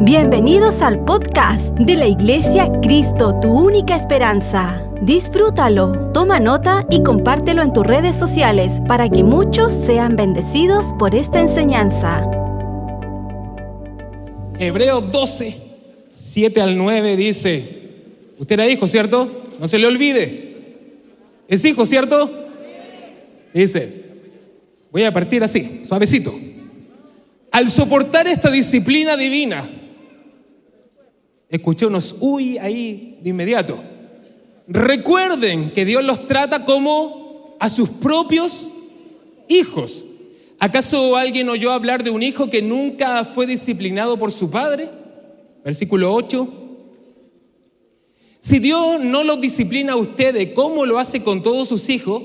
Bienvenidos al podcast de la Iglesia Cristo, tu única esperanza. Disfrútalo, toma nota y compártelo en tus redes sociales para que muchos sean bendecidos por esta enseñanza. Hebreos 12, 7 al 9 dice, usted era hijo, ¿cierto? No se le olvide. Es hijo, ¿cierto? Dice, voy a partir así, suavecito. Al soportar esta disciplina divina, escuché unos uy ahí de inmediato. Recuerden que Dios los trata como a sus propios hijos. ¿Acaso alguien oyó hablar de un hijo que nunca fue disciplinado por su padre? Versículo 8. Si Dios no los disciplina a ustedes como lo hace con todos sus hijos,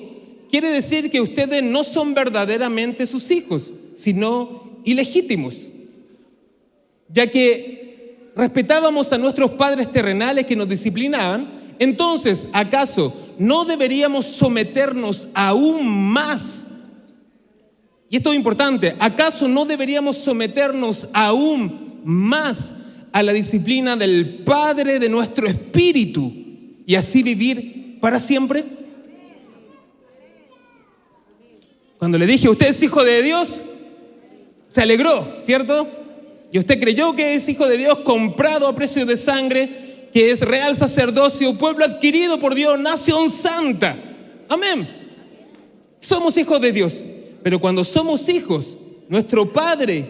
quiere decir que ustedes no son verdaderamente sus hijos, sino ilegítimos. Ya que respetábamos a nuestros padres terrenales que nos disciplinaban, entonces, ¿acaso no deberíamos someternos aún más? Y esto es importante, ¿acaso no deberíamos someternos aún más a la disciplina del Padre de nuestro espíritu y así vivir para siempre? Cuando le dije, usted es hijo de Dios, se alegró, ¿cierto? Y usted creyó que es hijo de Dios, comprado a precio de sangre, que es real sacerdocio, pueblo adquirido por Dios, nación santa. Amén. Somos hijos de Dios. Pero cuando somos hijos, nuestro Padre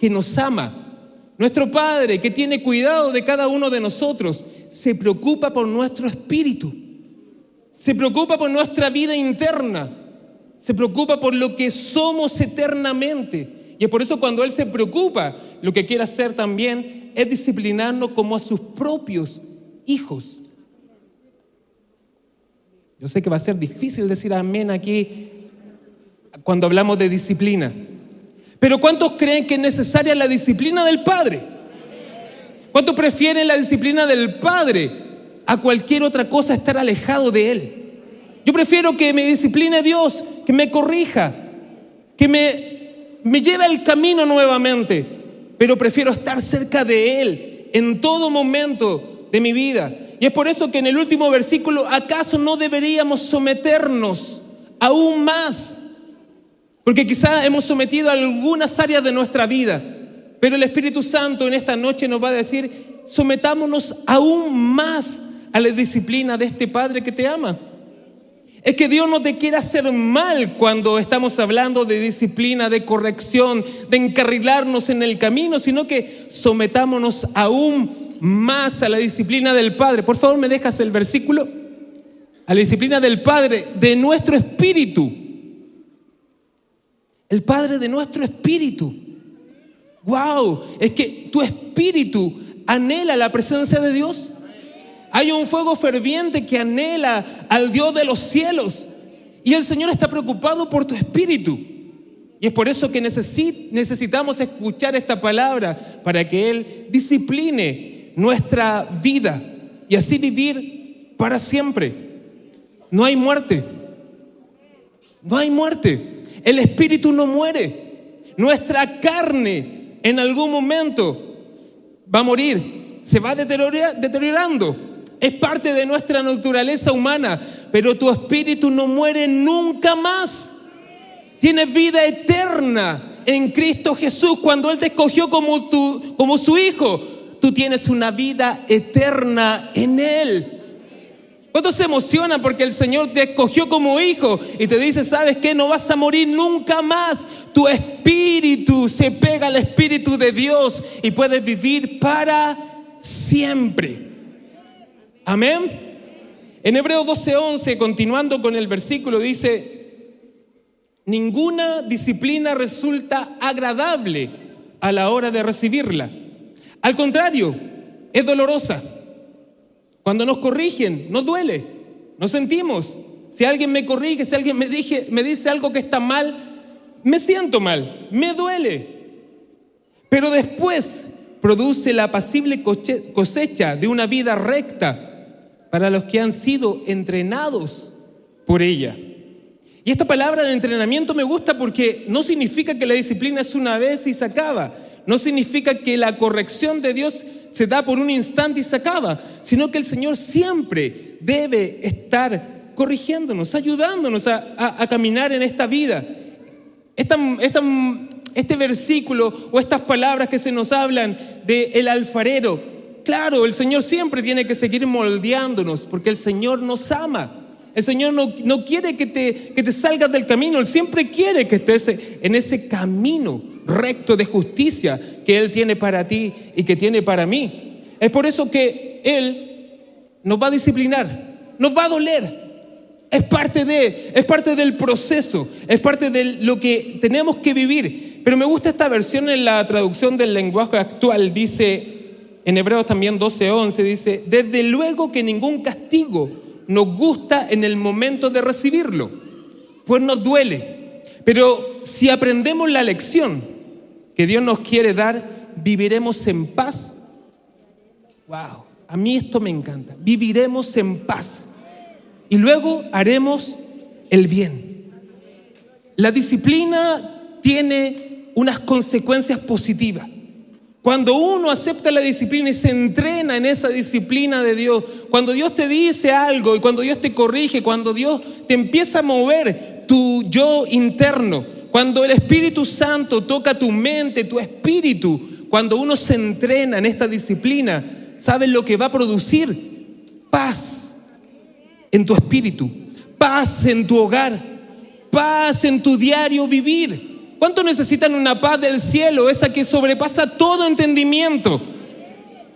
que nos ama, nuestro Padre que tiene cuidado de cada uno de nosotros, se preocupa por nuestro espíritu, se preocupa por nuestra vida interna, se preocupa por lo que somos eternamente. Y es por eso cuando Él se preocupa, lo que quiere hacer también es disciplinarnos como a sus propios hijos. Yo sé que va a ser difícil decir amén aquí cuando hablamos de disciplina. Pero ¿cuántos creen que es necesaria la disciplina del Padre? ¿Cuántos prefieren la disciplina del Padre a cualquier otra cosa estar alejado de Él? Yo prefiero que me discipline Dios, que me corrija, que me, me lleve al camino nuevamente, pero prefiero estar cerca de Él en todo momento de mi vida. Y es por eso que en el último versículo, ¿acaso no deberíamos someternos aún más? Porque quizás hemos sometido algunas áreas de nuestra vida, pero el Espíritu Santo en esta noche nos va a decir, sometámonos aún más a la disciplina de este Padre que te ama. Es que Dios no te quiere hacer mal cuando estamos hablando de disciplina, de corrección, de encarrilarnos en el camino, sino que sometámonos aún más a la disciplina del Padre. Por favor, me dejas el versículo. A la disciplina del Padre, de nuestro espíritu. El Padre de nuestro espíritu. Wow, es que tu espíritu anhela la presencia de Dios. Hay un fuego ferviente que anhela al Dios de los cielos. Y el Señor está preocupado por tu espíritu. Y es por eso que necesitamos escuchar esta palabra para que Él discipline nuestra vida y así vivir para siempre. No hay muerte. No hay muerte. El espíritu no muere. Nuestra carne en algún momento va a morir. Se va deteriorando es parte de nuestra naturaleza humana, pero tu espíritu no muere nunca más. Tienes vida eterna en Cristo Jesús cuando Él te escogió como, tu, como su hijo. Tú tienes una vida eterna en Él. ¿Cuántos se emocionan porque el Señor te escogió como hijo y te dice, sabes que no vas a morir nunca más? Tu espíritu se pega al espíritu de Dios y puedes vivir para siempre. Amén. En Hebreo 12:11, continuando con el versículo, dice, ninguna disciplina resulta agradable a la hora de recibirla. Al contrario, es dolorosa. Cuando nos corrigen, nos duele, nos sentimos. Si alguien me corrige, si alguien me, me dice algo que está mal, me siento mal, me duele. Pero después produce la apacible cosecha de una vida recta para los que han sido entrenados por ella. Y esta palabra de entrenamiento me gusta porque no significa que la disciplina es una vez y se acaba. no significa que la corrección de Dios se da por un instante y se acaba, sino que el Señor siempre debe estar corrigiéndonos, ayudándonos a, caminar en esta vida. este versículo o estas palabras que se nos hablan de el alfarero, claro, el Señor siempre tiene que seguir moldeándonos porque el Señor nos ama. El Señor no, no quiere que te, que te salgas del camino, Él siempre quiere que estés en ese camino recto de justicia que Él tiene para ti y que tiene para mí. Es por eso que Él nos va a disciplinar, nos va a doler. Es parte de, es parte del proceso, es parte de lo que tenemos que vivir. Pero me gusta esta versión en la traducción del lenguaje actual. Dice, en Hebreos también 12:11, dice, desde luego que ningún castigo nos gusta en el momento de recibirlo, pues nos duele. Pero si aprendemos la lección que Dios nos quiere dar, viviremos en paz Wow, a mí esto me encanta. Viviremos en paz y luego haremos el bien. La disciplina tiene unas consecuencias positivas. Cuando uno acepta la disciplina y se entrena en esa disciplina de Dios, cuando Dios te dice algo y cuando Dios te corrige, cuando Dios te empieza a mover tu yo interno, cuando el Espíritu Santo toca tu mente, tu espíritu, cuando uno se entrena en esta disciplina, ¿sabes lo que va a producir? Paz en tu espíritu, paz en tu hogar, paz en tu diario vivir. ¿Cuánto necesitan una paz del cielo, esa que sobrepasa todo entendimiento?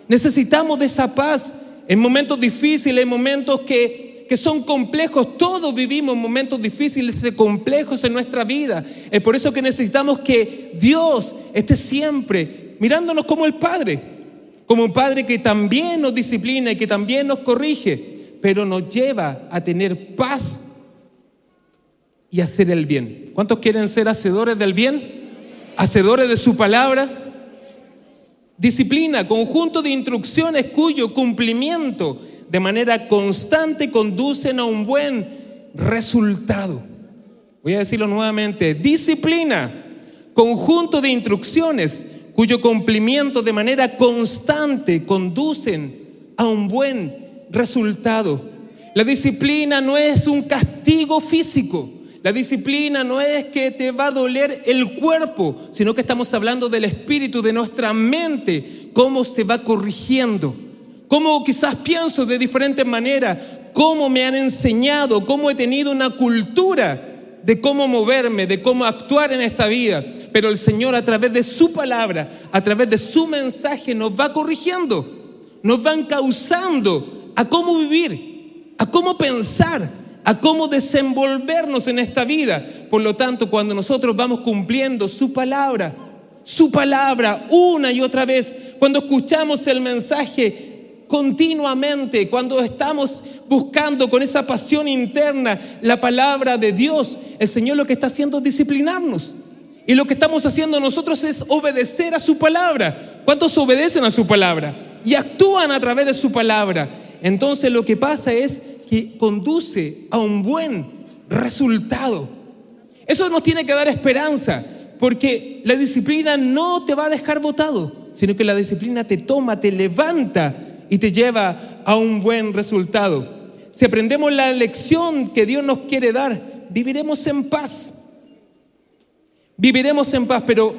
Necesitamos de esa paz en momentos difíciles, en momentos que, que son complejos. Todos vivimos momentos difíciles y complejos en nuestra vida. Es por eso que necesitamos que Dios esté siempre mirándonos como el Padre como un padre que también nos disciplina y que también nos corrige, pero nos lleva a tener paz y hacer el bien. ¿Cuántos quieren ser hacedores del bien? ¿Hacedores de su palabra? Disciplina, conjunto de instrucciones cuyo cumplimiento de manera constante conducen a un buen resultado. Voy a decirlo nuevamente, disciplina, conjunto de instrucciones cuyo cumplimiento de manera constante conducen a un buen resultado. La disciplina no es un castigo físico. La disciplina no es que te va a doler el cuerpo, sino que estamos hablando del espíritu, de nuestra mente, cómo se va corrigiendo, cómo quizás pienso de diferentes maneras, cómo me han enseñado, cómo he tenido una cultura de cómo moverme, de cómo actuar en esta vida. Pero el Señor a través de su palabra, a través de su mensaje nos va corrigiendo, nos va causando a cómo vivir, a cómo pensar, a cómo desenvolvernos en esta vida. Por lo tanto, cuando nosotros vamos cumpliendo su palabra, su palabra una y otra vez, cuando escuchamos el mensaje continuamente, cuando estamos buscando con esa pasión interna la palabra de Dios, el Señor lo que está haciendo es disciplinarnos. Y lo que estamos haciendo nosotros es obedecer a su palabra. ¿Cuántos obedecen a su palabra? Y actúan a través de su palabra. Entonces lo que pasa es que conduce a un buen resultado. Eso nos tiene que dar esperanza, porque la disciplina no te va a dejar votado, sino que la disciplina te toma, te levanta y te lleva a un buen resultado. Si aprendemos la lección que Dios nos quiere dar, viviremos en paz. Viviremos en paz, pero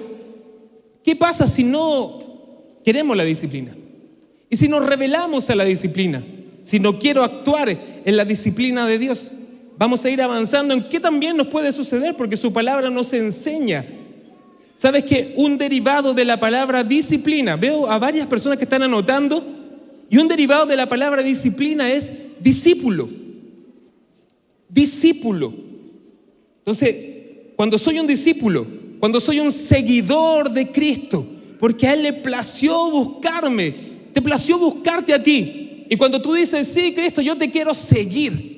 ¿qué pasa si no queremos la disciplina? Y si nos revelamos a la disciplina, si no quiero actuar en la disciplina de Dios, vamos a ir avanzando en qué también nos puede suceder, porque su palabra nos enseña. ¿Sabes que un derivado de la palabra disciplina, veo a varias personas que están anotando, y un derivado de la palabra disciplina es discípulo. Discípulo. Entonces, cuando soy un discípulo, cuando soy un seguidor de Cristo, porque a Él le plació buscarme, te plació buscarte a ti. Y cuando tú dices, sí, Cristo, yo te quiero seguir.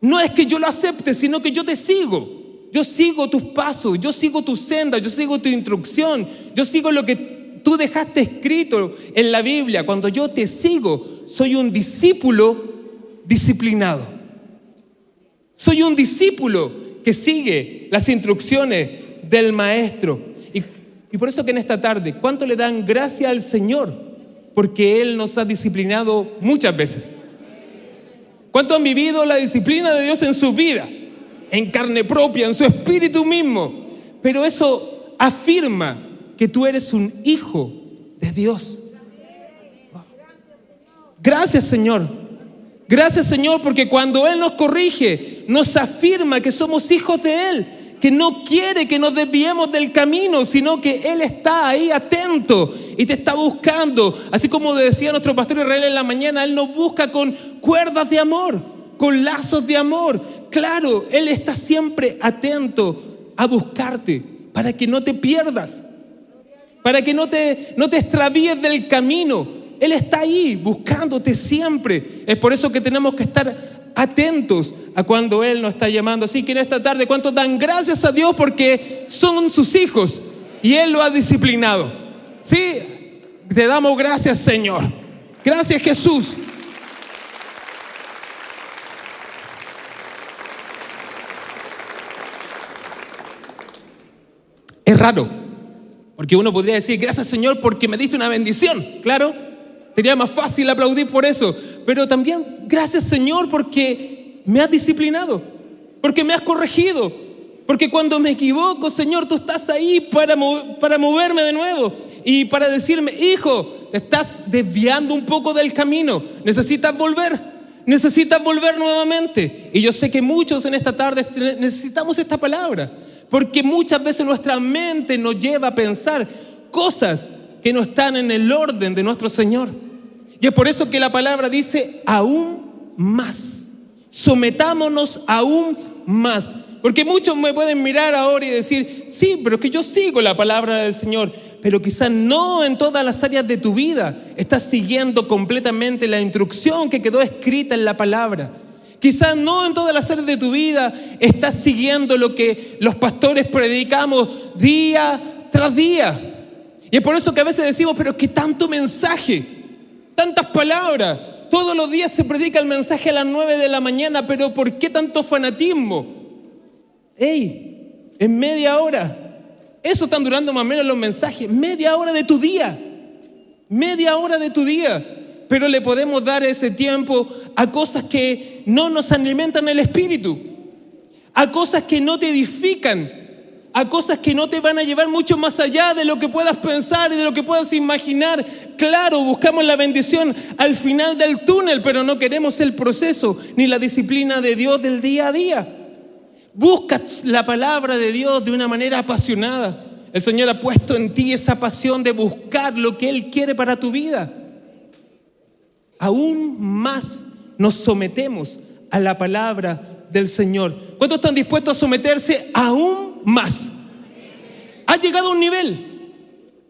No es que yo lo acepte, sino que yo te sigo. Yo sigo tus pasos, yo sigo tu senda, yo sigo tu instrucción, yo sigo lo que tú dejaste escrito en la Biblia, cuando yo te sigo, soy un discípulo disciplinado. Soy un discípulo que sigue las instrucciones del maestro. Y, y por eso que en esta tarde, ¿cuánto le dan gracias al Señor? Porque Él nos ha disciplinado muchas veces. ¿Cuánto han vivido la disciplina de Dios en su vida? En carne propia, en su espíritu mismo. Pero eso afirma que tú eres un hijo de Dios. Gracias Señor. Gracias Señor porque cuando Él nos corrige, nos afirma que somos hijos de Él, que no quiere que nos desviemos del camino, sino que Él está ahí atento y te está buscando. Así como decía nuestro pastor Israel en la mañana, Él nos busca con cuerdas de amor, con lazos de amor. Claro, Él está siempre atento a buscarte para que no te pierdas, para que no te, no te extravíes del camino él está ahí buscándote siempre. Es por eso que tenemos que estar atentos a cuando Él nos está llamando. Así que en esta tarde, ¿cuántos dan gracias a Dios porque son sus hijos y Él lo ha disciplinado? Sí, te damos gracias Señor. Gracias Jesús. Es raro, porque uno podría decir, gracias Señor porque me diste una bendición, claro. Sería más fácil aplaudir por eso. Pero también gracias Señor porque me has disciplinado, porque me has corregido, porque cuando me equivoco, Señor, tú estás ahí para, para moverme de nuevo y para decirme, hijo, te estás desviando un poco del camino, necesitas volver, necesitas volver nuevamente. Y yo sé que muchos en esta tarde necesitamos esta palabra, porque muchas veces nuestra mente nos lleva a pensar cosas que no están en el orden de nuestro Señor. Y es por eso que la palabra dice aún más. Sometámonos aún más. Porque muchos me pueden mirar ahora y decir, sí, pero es que yo sigo la palabra del Señor, pero quizás no en todas las áreas de tu vida estás siguiendo completamente la instrucción que quedó escrita en la palabra. Quizás no en todas las áreas de tu vida estás siguiendo lo que los pastores predicamos día tras día. Y es por eso que a veces decimos, pero qué tanto mensaje, tantas palabras. Todos los días se predica el mensaje a las 9 de la mañana, pero ¿por qué tanto fanatismo? ¡Ey! En media hora. Eso están durando más o menos los mensajes. Media hora de tu día. Media hora de tu día. Pero le podemos dar ese tiempo a cosas que no nos alimentan el espíritu. A cosas que no te edifican a cosas que no te van a llevar mucho más allá de lo que puedas pensar y de lo que puedas imaginar. Claro, buscamos la bendición al final del túnel, pero no queremos el proceso ni la disciplina de Dios del día a día. Busca la palabra de Dios de una manera apasionada. El Señor ha puesto en ti esa pasión de buscar lo que Él quiere para tu vida. Aún más nos sometemos a la palabra del Señor. ¿Cuántos están dispuestos a someterse aún más. Ha llegado a un nivel.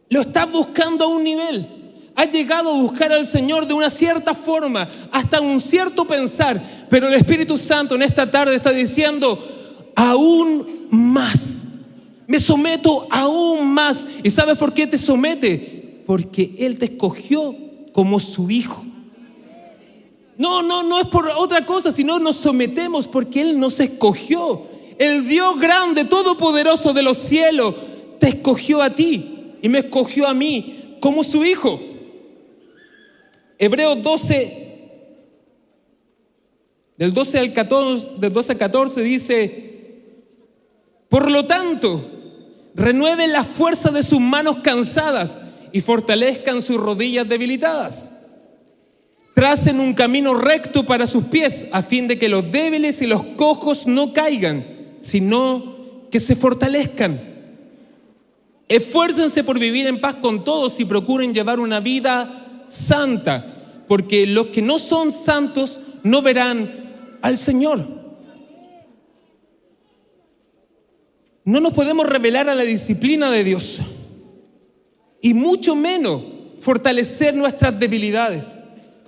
Lo estás buscando a un nivel. Ha llegado a buscar al Señor de una cierta forma, hasta un cierto pensar. Pero el Espíritu Santo en esta tarde está diciendo, aún más. Me someto aún más. ¿Y sabes por qué te somete? Porque Él te escogió como su hijo. No, no, no es por otra cosa, sino nos sometemos porque Él nos escogió el Dios grande, todopoderoso de los cielos, te escogió a ti y me escogió a mí como su hijo. Hebreos 12, del 12 al 14, del 12 al 14 dice, por lo tanto, renueven la fuerza de sus manos cansadas y fortalezcan sus rodillas debilitadas. Tracen un camino recto para sus pies a fin de que los débiles y los cojos no caigan sino que se fortalezcan. Esfuércense por vivir en paz con todos y procuren llevar una vida santa, porque los que no son santos no verán al Señor. No nos podemos revelar a la disciplina de Dios y mucho menos fortalecer nuestras debilidades,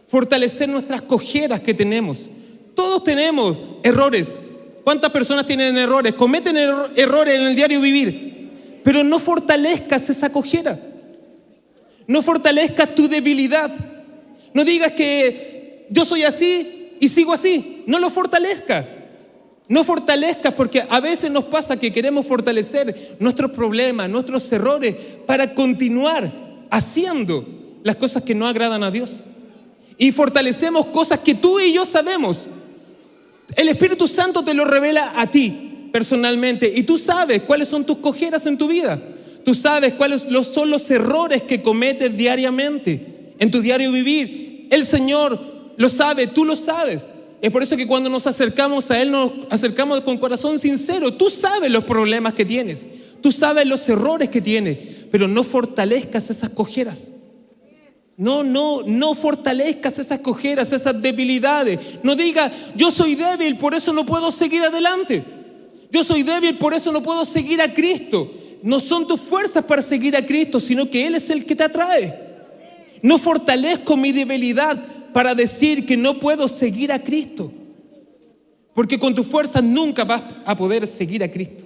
fortalecer nuestras cojeras que tenemos. Todos tenemos errores, ¿Cuántas personas tienen errores? Cometen errores en el diario vivir, pero no fortalezcas esa cojera. No fortalezcas tu debilidad. No digas que yo soy así y sigo así. No lo fortalezca. No fortalezcas porque a veces nos pasa que queremos fortalecer nuestros problemas, nuestros errores para continuar haciendo las cosas que no agradan a Dios. Y fortalecemos cosas que tú y yo sabemos. El Espíritu Santo te lo revela a ti personalmente y tú sabes cuáles son tus cojeras en tu vida. Tú sabes cuáles son los errores que cometes diariamente en tu diario vivir. El Señor lo sabe, tú lo sabes. Es por eso que cuando nos acercamos a Él, nos acercamos con corazón sincero. Tú sabes los problemas que tienes, tú sabes los errores que tienes, pero no fortalezcas esas cojeras. No, no, no fortalezcas esas cojeras, esas debilidades. No diga, yo soy débil, por eso no puedo seguir adelante. Yo soy débil, por eso no puedo seguir a Cristo. No son tus fuerzas para seguir a Cristo, sino que Él es el que te atrae. No fortalezco mi debilidad para decir que no puedo seguir a Cristo. Porque con tus fuerzas nunca vas a poder seguir a Cristo.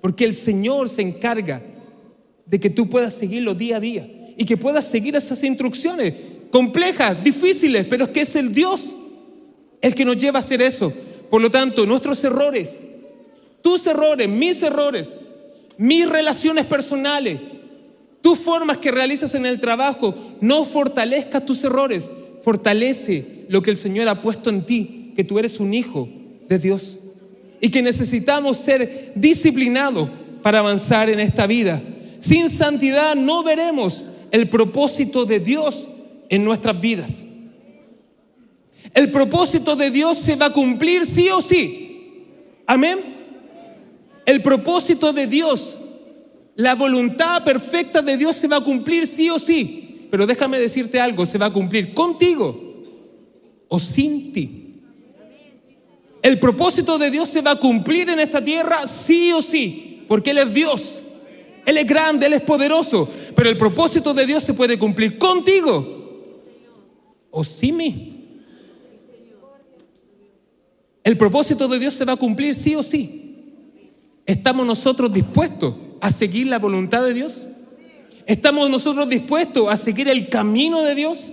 Porque el Señor se encarga de que tú puedas seguirlo día a día y que puedas seguir esas instrucciones complejas, difíciles, pero es que es el Dios el que nos lleva a hacer eso. Por lo tanto, nuestros errores, tus errores, mis errores, mis relaciones personales, tus formas que realizas en el trabajo, no fortalezca tus errores, fortalece lo que el Señor ha puesto en ti, que tú eres un hijo de Dios y que necesitamos ser disciplinados para avanzar en esta vida. Sin santidad no veremos el propósito de Dios en nuestras vidas. El propósito de Dios se va a cumplir sí o sí. Amén. El propósito de Dios, la voluntad perfecta de Dios se va a cumplir sí o sí. Pero déjame decirte algo, se va a cumplir contigo o sin ti. El propósito de Dios se va a cumplir en esta tierra sí o sí, porque Él es Dios. Él es grande, Él es poderoso, pero el propósito de Dios se puede cumplir contigo o sin mí. El propósito de Dios se va a cumplir sí o sí. ¿Estamos nosotros dispuestos a seguir la voluntad de Dios? ¿Estamos nosotros dispuestos a seguir el camino de Dios?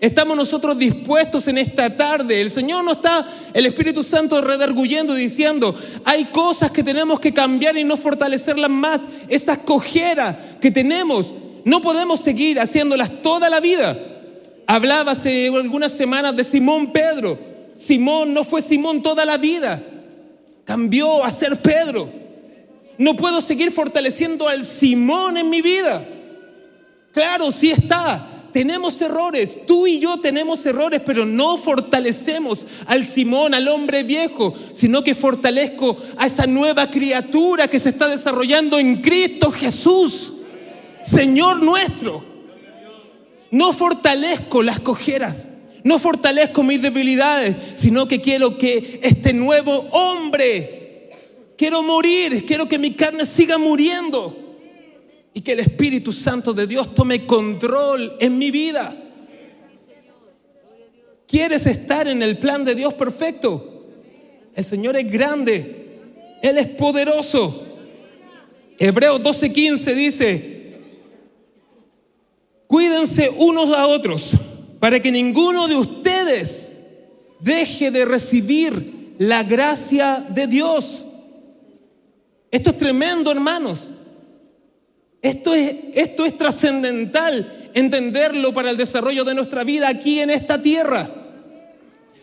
¿Estamos nosotros dispuestos en esta tarde? El Señor no está, el Espíritu Santo redarguyendo, diciendo, hay cosas que tenemos que cambiar y no fortalecerlas más. Esas cojeras que tenemos, no podemos seguir haciéndolas toda la vida. Hablaba hace algunas semanas de Simón Pedro. Simón no fue Simón toda la vida. Cambió a ser Pedro. No puedo seguir fortaleciendo al Simón en mi vida. Claro, sí está. Tenemos errores, tú y yo tenemos errores, pero no fortalecemos al Simón, al hombre viejo, sino que fortalezco a esa nueva criatura que se está desarrollando en Cristo Jesús, Señor nuestro. No fortalezco las cojeras, no fortalezco mis debilidades, sino que quiero que este nuevo hombre, quiero morir, quiero que mi carne siga muriendo y que el Espíritu Santo de Dios tome control en mi vida. ¿Quieres estar en el plan de Dios perfecto? El Señor es grande, Él es poderoso. Hebreos 12:15 dice, cuídense unos a otros para que ninguno de ustedes deje de recibir la gracia de Dios. Esto es tremendo, hermanos. Esto es, esto es trascendental entenderlo para el desarrollo de nuestra vida aquí en esta tierra.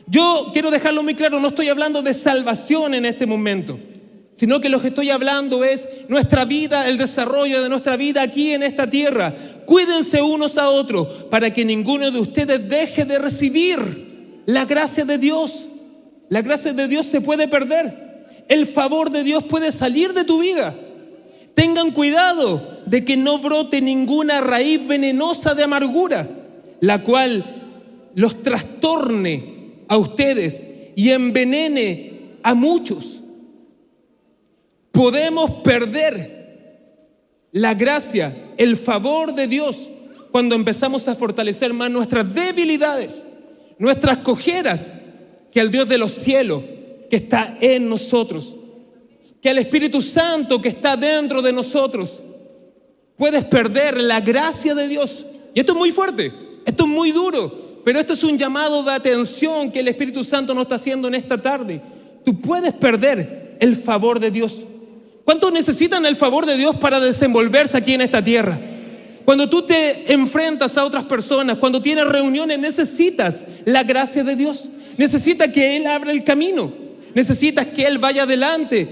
Yo quiero dejarlo muy claro, no estoy hablando de salvación en este momento, sino que lo que estoy hablando es nuestra vida, el desarrollo de nuestra vida aquí en esta tierra. Cuídense unos a otros para que ninguno de ustedes deje de recibir la gracia de Dios. La gracia de Dios se puede perder. El favor de Dios puede salir de tu vida. Tengan cuidado de que no brote ninguna raíz venenosa de amargura, la cual los trastorne a ustedes y envenene a muchos. Podemos perder la gracia, el favor de Dios cuando empezamos a fortalecer más nuestras debilidades, nuestras cojeras, que al Dios de los cielos que está en nosotros que el Espíritu Santo que está dentro de nosotros, puedes perder la gracia de Dios. Y esto es muy fuerte, esto es muy duro, pero esto es un llamado de atención que el Espíritu Santo nos está haciendo en esta tarde. tú puedes perder el favor de Dios. ¿Cuántos necesitan el favor de Dios para desenvolverse aquí en esta tierra? Cuando tú te enfrentas a otras personas, cuando tienes reuniones, necesitas la gracia de Dios. Necesitas que Él abra el camino. Necesitas que Él vaya adelante.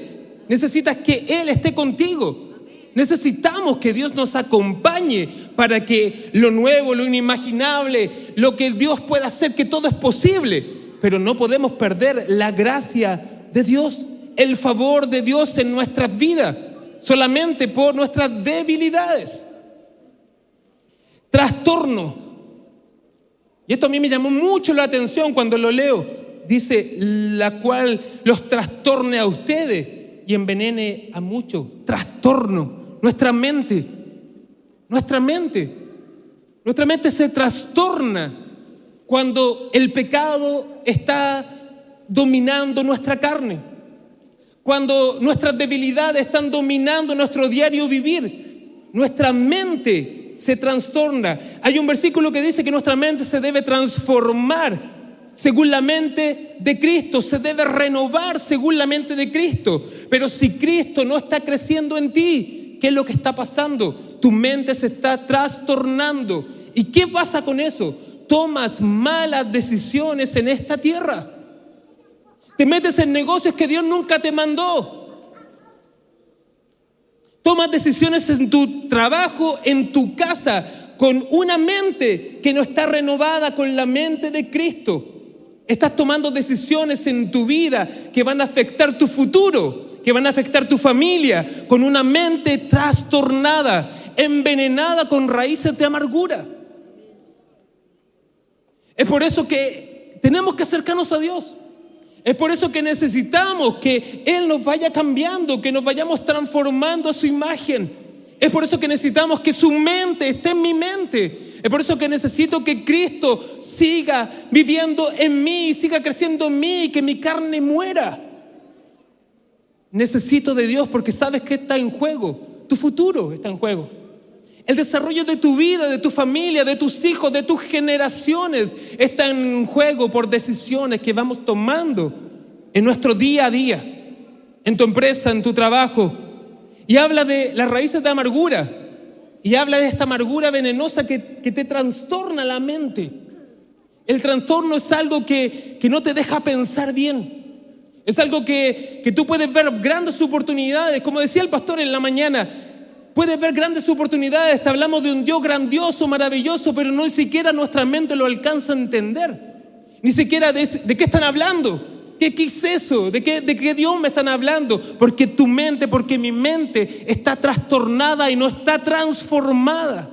Necesitas que Él esté contigo. Necesitamos que Dios nos acompañe para que lo nuevo, lo inimaginable, lo que Dios pueda hacer, que todo es posible. Pero no podemos perder la gracia de Dios, el favor de Dios en nuestras vidas, solamente por nuestras debilidades trastorno. Y esto a mí me llamó mucho la atención cuando lo leo. Dice, la cual los trastorne a ustedes y envenene a muchos. Trastorno. Nuestra mente, nuestra mente, nuestra mente se trastorna cuando el pecado está dominando nuestra carne. Cuando nuestras debilidades están dominando nuestro diario vivir. Nuestra mente se trastorna. Hay un versículo que dice que nuestra mente se debe transformar según la mente de Cristo, se debe renovar según la mente de Cristo. Pero si Cristo no está creciendo en ti, ¿qué es lo que está pasando? Tu mente se está trastornando. ¿Y qué pasa con eso? Tomas malas decisiones en esta tierra. Te metes en negocios que Dios nunca te mandó. Tomas decisiones en tu trabajo, en tu casa, con una mente que no está renovada con la mente de Cristo. Estás tomando decisiones en tu vida que van a afectar tu futuro, que van a afectar tu familia, con una mente trastornada, envenenada con raíces de amargura. Es por eso que tenemos que acercarnos a Dios. Es por eso que necesitamos que Él nos vaya cambiando, que nos vayamos transformando a su imagen. Es por eso que necesitamos que su mente esté en mi mente. Es por eso que necesito que Cristo siga viviendo en mí, siga creciendo en mí que mi carne muera. Necesito de Dios porque sabes que está en juego. Tu futuro está en juego. El desarrollo de tu vida, de tu familia, de tus hijos, de tus generaciones está en juego por decisiones que vamos tomando en nuestro día a día, en tu empresa, en tu trabajo. Y habla de las raíces de amargura. Y habla de esta amargura venenosa que, te trastorna la mente. El trastorno es algo que, no te deja pensar bien. Es algo que, que tú puedes ver grandes oportunidades. Como decía el pastor en la mañana, Puedes ver grandes oportunidades, te hablamos de un Dios grandioso, maravilloso, pero no siquiera nuestra mente lo alcanza a entender. Ni siquiera de, qué están hablando. ¿Qué, ¿Qué, es eso? ¿De qué, ¿De qué Dios me están hablando? Porque tu mente, porque mi mente está trastornada y no está transformada.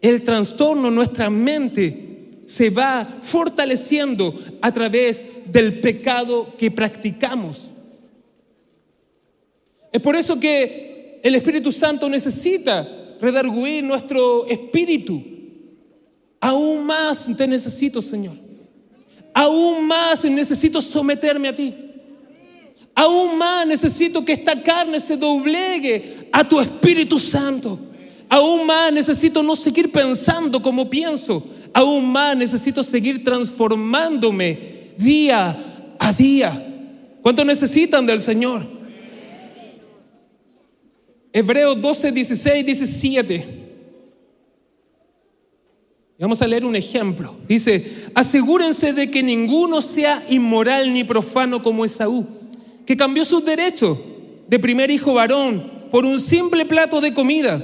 El trastorno nuestra mente se va fortaleciendo a través del pecado que practicamos. Es por eso que el Espíritu Santo necesita redarguir nuestro espíritu. Aún más te necesito, Señor. Aún más necesito someterme a ti. Aún más necesito que esta carne se doblegue a tu Espíritu Santo. Aún más necesito no seguir pensando como pienso. Aún más necesito seguir transformándome día a día. ¿Cuánto necesitan del Señor? Hebreos 12, 16, 17. Vamos a leer un ejemplo. Dice, asegúrense de que ninguno sea inmoral ni profano como Esaú, que cambió sus derechos de primer hijo varón por un simple plato de comida.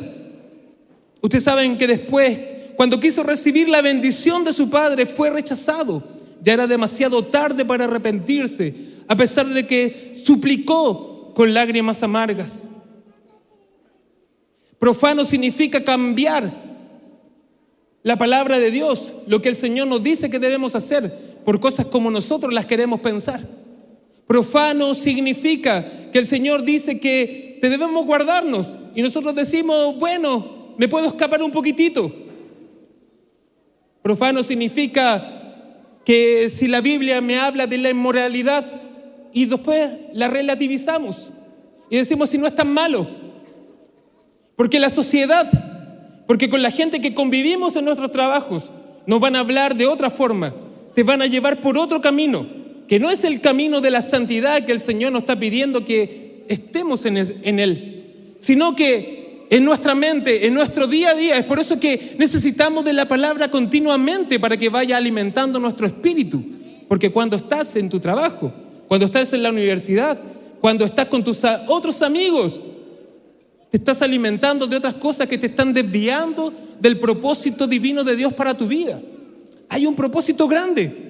Ustedes saben que después, cuando quiso recibir la bendición de su padre, fue rechazado. Ya era demasiado tarde para arrepentirse, a pesar de que suplicó con lágrimas amargas. Profano significa cambiar la palabra de Dios, lo que el Señor nos dice que debemos hacer, por cosas como nosotros las queremos pensar. Profano significa que el Señor dice que te debemos guardarnos y nosotros decimos, bueno, me puedo escapar un poquitito. Profano significa que si la Biblia me habla de la inmoralidad y después la relativizamos y decimos si no es tan malo, porque la sociedad, porque con la gente que convivimos en nuestros trabajos, nos van a hablar de otra forma, te van a llevar por otro camino. que no es el camino de la santidad que el Señor nos está pidiendo que estemos en Él, sino que en nuestra mente, en nuestro día a día. Es por eso que necesitamos de la palabra continuamente para que vaya alimentando nuestro espíritu. Porque cuando estás en tu trabajo, cuando estás en la universidad, cuando estás con tus otros amigos, te estás alimentando de otras cosas que te están desviando del propósito divino de Dios para tu vida. Hay un propósito grande.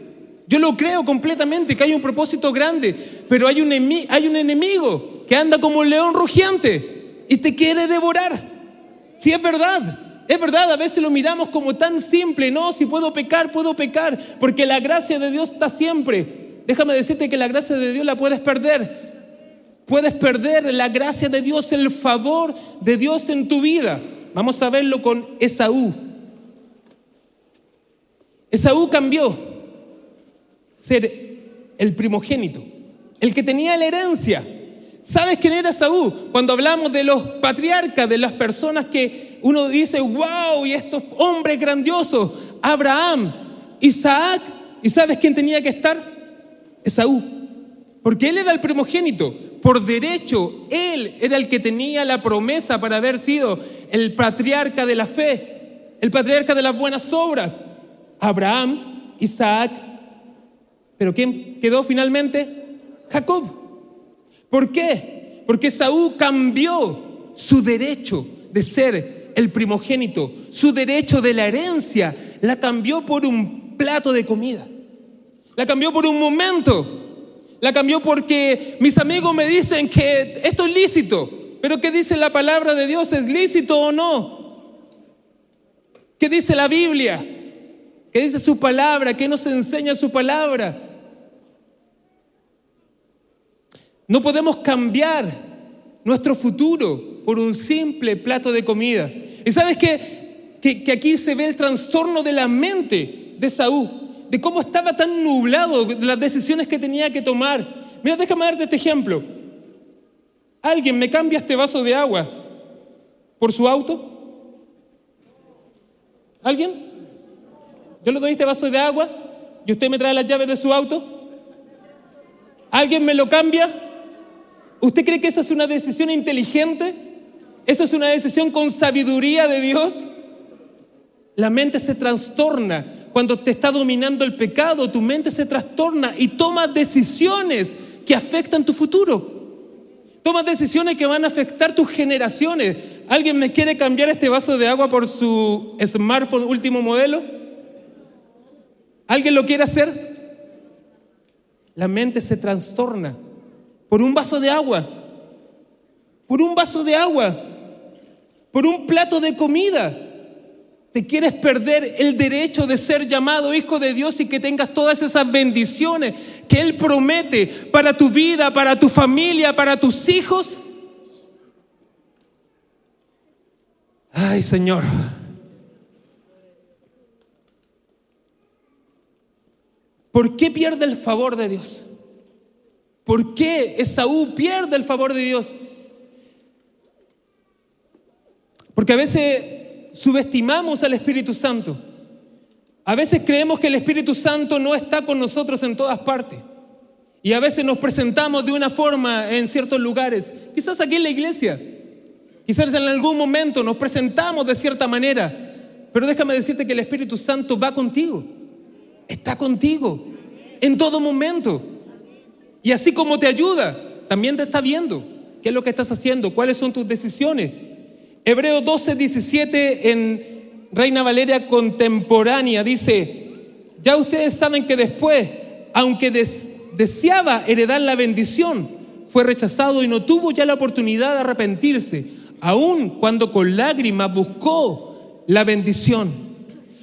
Yo lo creo completamente que hay un propósito grande, pero hay un, hay un enemigo que anda como un león rugiente y te quiere devorar. Si es verdad, es verdad, a veces lo miramos como tan simple, no, si puedo pecar, puedo pecar, porque la gracia de Dios está siempre. Déjame decirte que la gracia de Dios la puedes perder, Puedes perder la gracia de Dios, el favor de Dios en tu vida. Vamos a verlo con Esaú. Esaú cambió ser el primogénito, el que tenía la herencia. ¿Sabes quién era Esaú? Cuando hablamos de los patriarcas, de las personas que uno dice, wow, y estos hombres grandiosos, Abraham, Isaac, ¿y sabes quién tenía que estar? Esaú, porque él era el primogénito por derecho, él era el que tenía la promesa para haber sido el patriarca de la fe, el patriarca de las buenas obras. Abraham, Isaac, pero ¿quién quedó finalmente? Jacob. ¿Por qué? Porque Saúl cambió su derecho de ser el primogénito, su derecho de la herencia, la cambió por un plato de comida. La cambió por un momento. La cambió porque mis amigos me dicen que esto es lícito. Pero ¿qué dice la palabra de Dios? ¿Es lícito o no? ¿Qué dice la Biblia? ¿Qué dice su palabra? ¿Qué nos enseña su palabra? No podemos cambiar nuestro futuro por un simple plato de comida. ¿Y sabes? Que, que aquí se ve el trastorno de la mente de Saúl de cómo estaba tan nublado, de las decisiones que tenía que tomar. Mira, déjame darte este ejemplo. ¿Alguien me cambia este vaso de agua por su auto? ¿Alguien? Yo le doy este vaso de agua y usted me trae las llaves de su auto. ¿Alguien me lo cambia? ¿Usted cree que esa es una decisión inteligente? ¿Eso es una decisión con sabiduría de Dios? La mente se trastorna cuando te está dominando el pecado, tu mente se trastorna y tomas decisiones que afectan tu futuro. Tomas decisiones que van a afectar tus generaciones. ¿Alguien me quiere cambiar este vaso de agua por su smartphone último modelo? ¿Alguien lo quiere hacer? La mente se trastorna por un vaso de agua, por un vaso de agua, por un plato de comida. ¿Te quieres perder el derecho de ser llamado hijo de Dios y que tengas todas esas bendiciones que Él promete para tu vida, para tu familia, para tus hijos? Ay, Señor. ¿Por qué pierde el favor de Dios? ¿Por qué Esaú pierde el favor de Dios? Porque a veces subestimamos al Espíritu Santo. A veces creemos que el Espíritu Santo no está con nosotros en todas partes. Y a veces nos presentamos de una forma en ciertos lugares, quizás aquí en la iglesia, quizás en algún momento nos presentamos de cierta manera, pero déjame decirte que el Espíritu Santo va contigo, está contigo en todo momento. Y así como te ayuda, también te está viendo qué es lo que estás haciendo, cuáles son tus decisiones. Hebreo 12, 17 en Reina Valeria contemporánea dice, ya ustedes saben que después, aunque deseaba heredar la bendición, fue rechazado y no tuvo ya la oportunidad de arrepentirse, aun cuando con lágrimas buscó la bendición.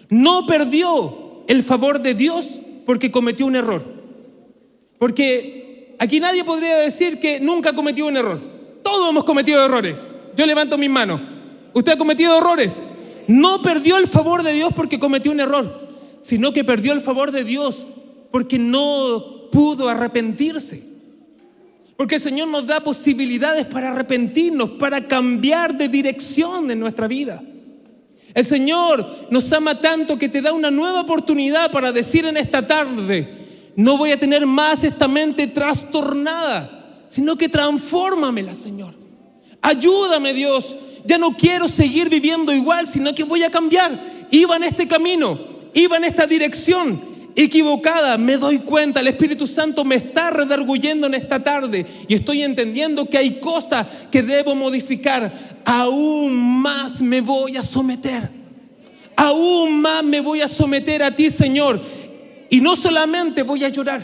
No perdió el favor de Dios porque cometió un error. Porque aquí nadie podría decir que nunca cometió un error. Todos hemos cometido errores. Yo levanto mis manos. ¿Usted ha cometido errores? No perdió el favor de Dios porque cometió un error, sino que perdió el favor de Dios porque no pudo arrepentirse. Porque el Señor nos da posibilidades para arrepentirnos, para cambiar de dirección en nuestra vida. El Señor nos ama tanto que te da una nueva oportunidad para decir en esta tarde, No voy a tener más esta mente trastornada, sino que transfórmamela, Señor. Ayúdame, Dios. Ya no quiero seguir viviendo igual, sino que voy a cambiar. Iba en este camino, iba en esta dirección equivocada. Me doy cuenta, el Espíritu Santo me está redarguyendo en esta tarde y estoy entendiendo que hay cosas que debo modificar. Aún más me voy a someter. Aún más me voy a someter a ti, Señor. Y no solamente voy a llorar,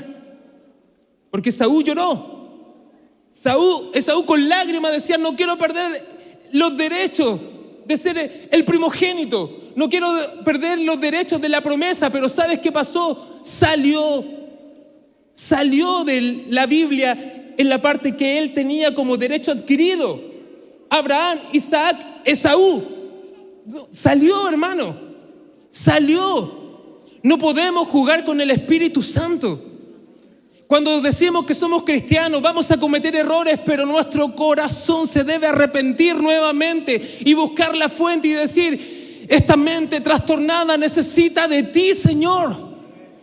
porque Saúl lloró. Saúl, Saúl con lágrimas decía, no quiero perder los derechos de ser el primogénito, no quiero perder los derechos de la promesa, pero ¿sabes qué pasó? Salió, salió de la Biblia en la parte que él tenía como derecho adquirido. Abraham, Isaac, Esaú. Salió, hermano, salió. No podemos jugar con el Espíritu Santo. Cuando decimos que somos cristianos, vamos a cometer errores, pero nuestro corazón se debe arrepentir nuevamente y buscar la fuente y decir, esta mente trastornada necesita de ti, Señor.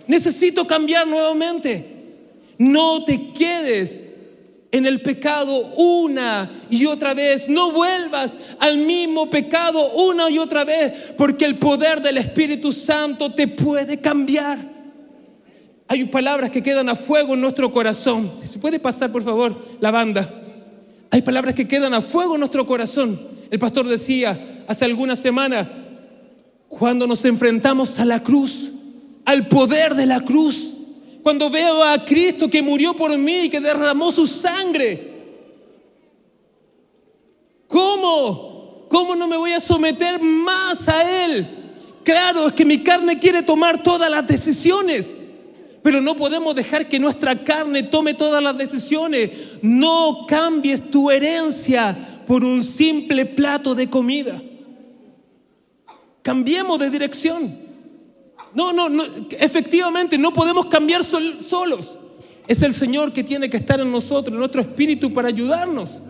Necesito cambiar nuevamente. No te quedes en el pecado una y otra vez. No vuelvas al mismo pecado una y otra vez, porque el poder del Espíritu Santo te puede cambiar. Hay palabras que quedan a fuego en nuestro corazón. ¿Se puede pasar, por favor, la banda? Hay palabras que quedan a fuego en nuestro corazón. El pastor decía hace algunas semanas, cuando nos enfrentamos a la cruz, al poder de la cruz, cuando veo a Cristo que murió por mí y que derramó su sangre. ¿Cómo? ¿Cómo no me voy a someter más a Él? Claro, es que mi carne quiere tomar todas las decisiones, pero no podemos dejar que nuestra carne tome todas las decisiones. No cambies tu herencia por un simple plato de comida. Cambiemos de dirección. No, no, no, efectivamente no podemos cambiar solos. Es el Señor que tiene que estar en nosotros, en nuestro espíritu para ayudarnos.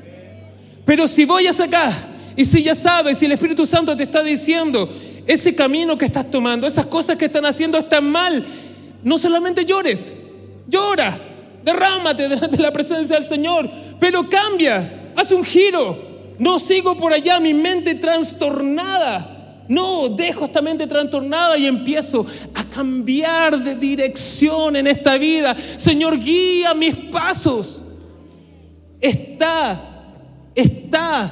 Pero si voy a acá y si ya sabes, si el Espíritu Santo te está diciendo, ese camino que estás tomando, esas cosas que están haciendo están mal, no solamente llores, llora, derrámate de la presencia del Señor, pero cambia, haz un giro. No sigo por allá, mi mente trastornada no, dejo esta mente trastornada y empiezo a cambiar de dirección en esta vida. Señor, guía mis pasos. Está, está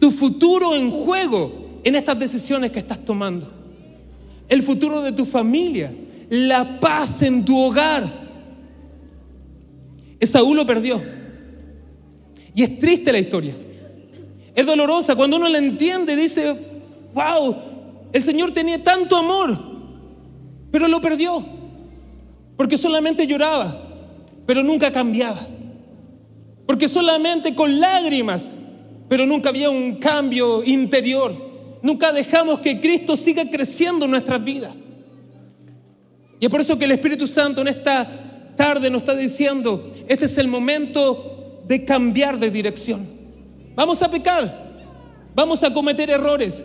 tu futuro en juego en estas decisiones que estás tomando. El futuro de tu familia, la paz en tu hogar. Esaú lo perdió. Y es triste la historia. Es dolorosa. Cuando uno la entiende, dice, wow, el Señor tenía tanto amor, pero lo perdió, porque solamente lloraba, pero nunca cambiaba, porque solamente con lágrimas, pero nunca había un cambio interior, nunca dejamos que Cristo siga creciendo en nuestras vidas. Y es por eso que el Espíritu Santo en esta tarde nos está diciendo, este es el momento de cambiar de dirección. Vamos a pecar, vamos a cometer errores,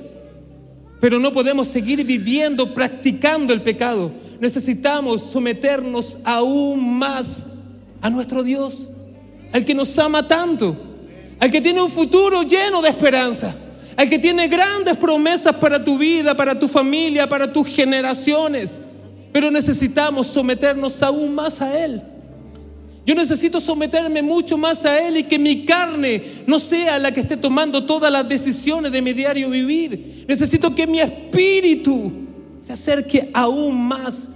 pero no podemos seguir viviendo, practicando el pecado. Necesitamos someternos aún más a nuestro Dios, al que nos ama tanto, al que tiene un futuro lleno de esperanza, al que tiene grandes promesas para tu vida, para tu familia, para tus generaciones. Pero necesitamos someternos aún más a Él. Yo necesito someterme mucho más a Él y que mi carne no sea la que esté tomando todas las decisiones de mi diario vivir. Necesito que mi espíritu se acerque aún más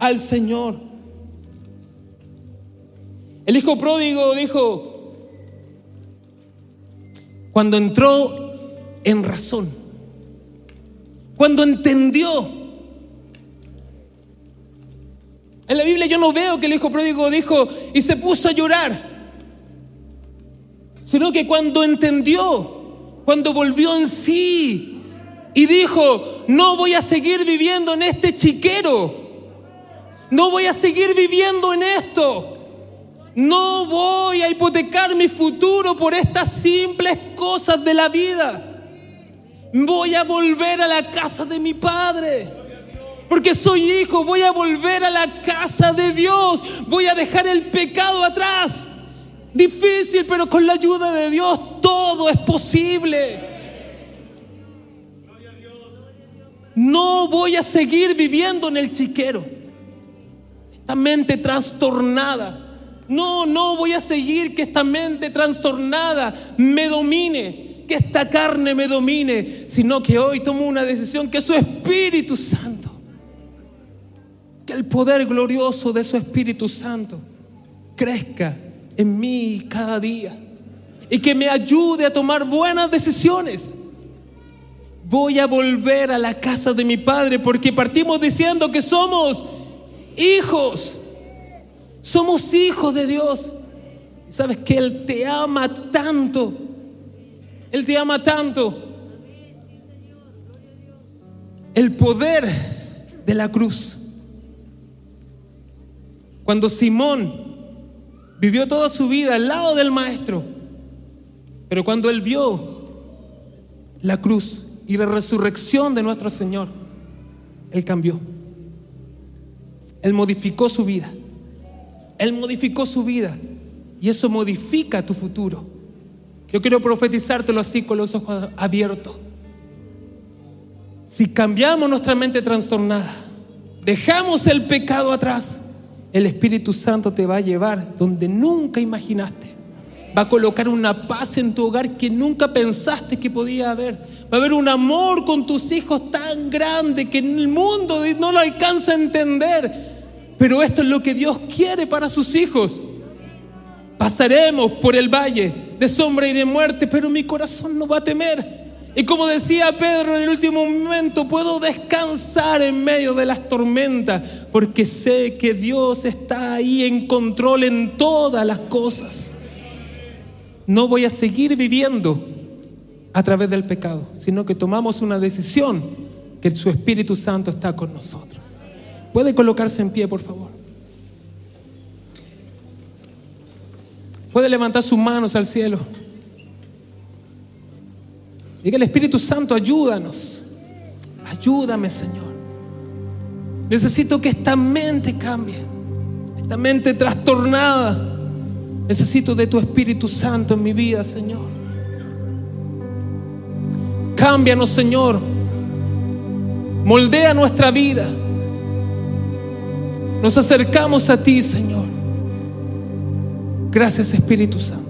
al Señor. El hijo pródigo dijo, cuando entró en razón, cuando entendió En la Biblia yo no veo que el hijo pródigo dijo y se puso a llorar, sino que cuando entendió, cuando volvió en sí y dijo, no voy a seguir viviendo en este chiquero, no voy a seguir viviendo en esto. No voy a hipotecar mi futuro por estas simples cosas de la vida. Voy a volver a la casa de mi padre. Porque soy hijo, voy a volver a la casa de Dios, voy a dejar el pecado atrás. Difícil, pero con la ayuda de Dios todo es posible. No voy a seguir viviendo en el chiquero. Esta mente trastornada. No, no voy a seguir que esta mente trastornada me domine, que esta carne me domine, sino que hoy tomo una decisión que su Espíritu Santo, que el poder glorioso de su Espíritu Santo crezca en mí cada día y que me ayude a tomar buenas decisiones. Voy a volver a la casa de mi padre porque partimos diciendo que somos hijos. Somos hijos de Dios. sabes que Él te ama tanto. Él te ama tanto. El poder de la cruz. Cuando Simón vivió toda su vida al lado del Maestro, pero cuando él vio la cruz y la resurrección de nuestro Señor, él cambió. Él modificó su vida. Él modificó su vida. Y eso modifica tu futuro. Yo quiero profetizártelo así con los ojos abiertos. Si cambiamos nuestra mente trastornada, dejamos el pecado atrás, el Espíritu Santo te va a llevar donde nunca imaginaste. Va a colocar una paz en tu hogar que nunca pensaste que podía haber. Va a haber un amor con tus hijos tan grande que el mundo no lo alcanza a entender. Pero esto es lo que Dios quiere para sus hijos. Pasaremos por el valle de sombra y de muerte, pero mi corazón no va a temer. Y como decía Pedro en el último momento, puedo descansar en medio de las tormentas, porque sé que Dios está ahí en control en todas las cosas. No voy a seguir viviendo a través del pecado, sino que tomamos una decisión que su Espíritu Santo está con nosotros. ¿Puede colocarse en pie, por favor? Puede levantar sus manos al cielo. Diga el Espíritu Santo, ayúdanos. Ayúdame, Señor. Necesito que esta mente cambie. Esta mente trastornada. Necesito de tu Espíritu Santo en mi vida, Señor. Cámbianos, Señor. Moldea nuestra vida. Nos acercamos a ti, Señor. Gracias, Espíritu Santo.